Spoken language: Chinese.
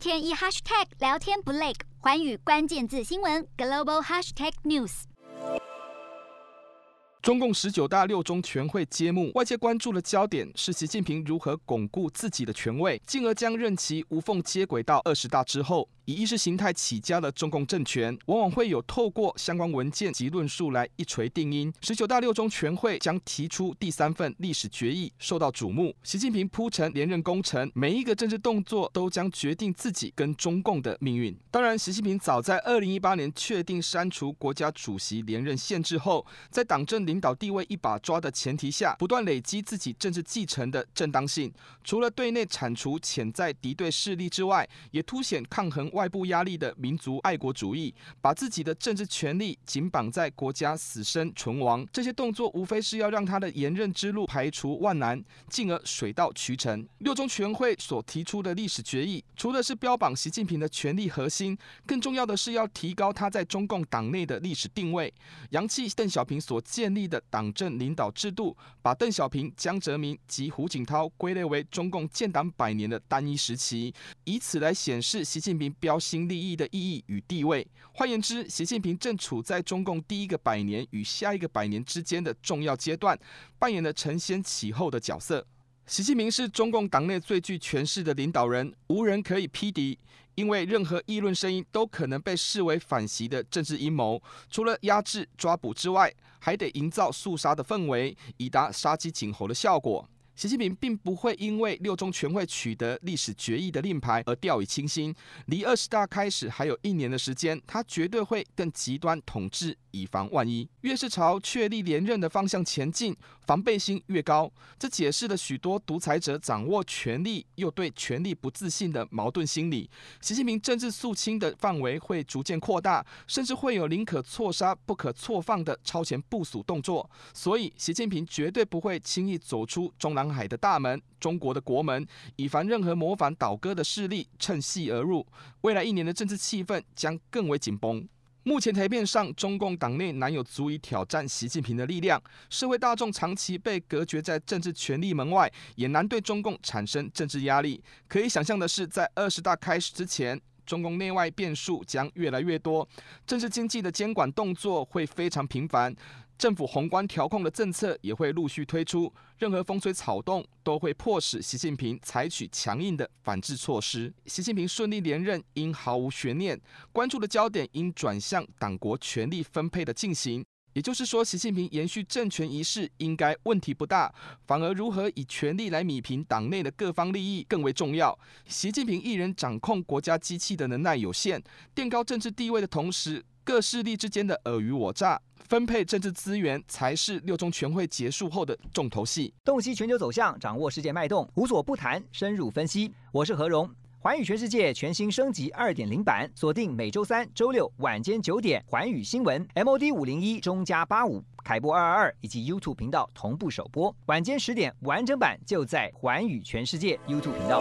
天一 hashtag 聊天不累，环宇关键字新闻 global hashtag news。中共十九大六中全会揭幕，外界关注的焦点是习近平如何巩固自己的权位，进而将任期无缝接轨到二十大之后。以意识形态起家的中共政权，往往会有透过相关文件及论述来一锤定音。十九大六中全会将提出第三份历史决议，受到瞩目。习近平铺陈连任工程，每一个政治动作都将决定自己跟中共的命运。当然，习近平早在二零一八年确定删除国家主席连任限制后，在党政领导地位一把抓的前提下，不断累积自己政治继承的正当性。除了对内铲除潜在敌对势力之外，也凸显抗衡外。外部压力的民族爱国主义，把自己的政治权力紧绑在国家死生存亡，这些动作无非是要让他的连任之路排除万难，进而水到渠成。六中全会所提出的历史决议，除了是标榜习近平的权力核心，更重要的是要提高他在中共党内的历史定位，扬弃邓小平所建立的党政领导制度，把邓小平、江泽民及胡锦涛归类为中共建党百年的单一时期，以此来显示习近平标新立异的意义与地位，换言之，习近平正处在中共第一个百年与下一个百年之间的重要阶段，扮演了承先启后的角色。习近平是中共党内最具权势的领导人，无人可以匹敌，因为任何议论声音都可能被视为反习的政治阴谋。除了压制抓捕之外，还得营造肃杀的氛围，以达杀鸡儆猴的效果。习近平并不会因为六中全会取得历史决议的令牌而掉以轻心。离二十大开始还有一年的时间，他绝对会更极端统治，以防万一。越是朝确立连任的方向前进，防备心越高。这解释了许多独裁者掌握权力又对权力不自信的矛盾心理。习近平政治肃清的范围会逐渐扩大，甚至会有宁可错杀不可错放的超前部署动作。所以，习近平绝对不会轻易走出中南海的大门，中国的国门，以防任何模仿倒戈的势力趁隙而入。未来一年的政治气氛将更为紧绷。目前台面上，中共党内难有足以挑战习近平的力量，社会大众长期被隔绝在政治权力门外，也难对中共产生政治压力。可以想象的是，在二十大开始之前，中共内外变数将越来越多，政治经济的监管动作会非常频繁。政府宏观调控的政策也会陆续推出，任何风吹草动都会迫使习近平采取强硬的反制措施。习近平顺利连任应毫无悬念，关注的焦点应转向党国权力分配的进行。也就是说，习近平延续政权一事应该问题不大，反而如何以权力来米平党内的各方利益更为重要。习近平一人掌控国家机器的能耐有限，垫高政治地位的同时，各势力之间的尔虞我诈。分配政治资源才是六中全会结束后的重头戏。洞悉全球走向，掌握世界脉动，无所不谈，深入分析。我是何荣，环宇全世界全新升级二点零版，锁定每周三、周六晚间九点，环宇新闻 MOD 五零一中加八五凯播二二二以及 YouTube 频道同步首播，晚间十点完整版就在环宇全世界 YouTube 频道。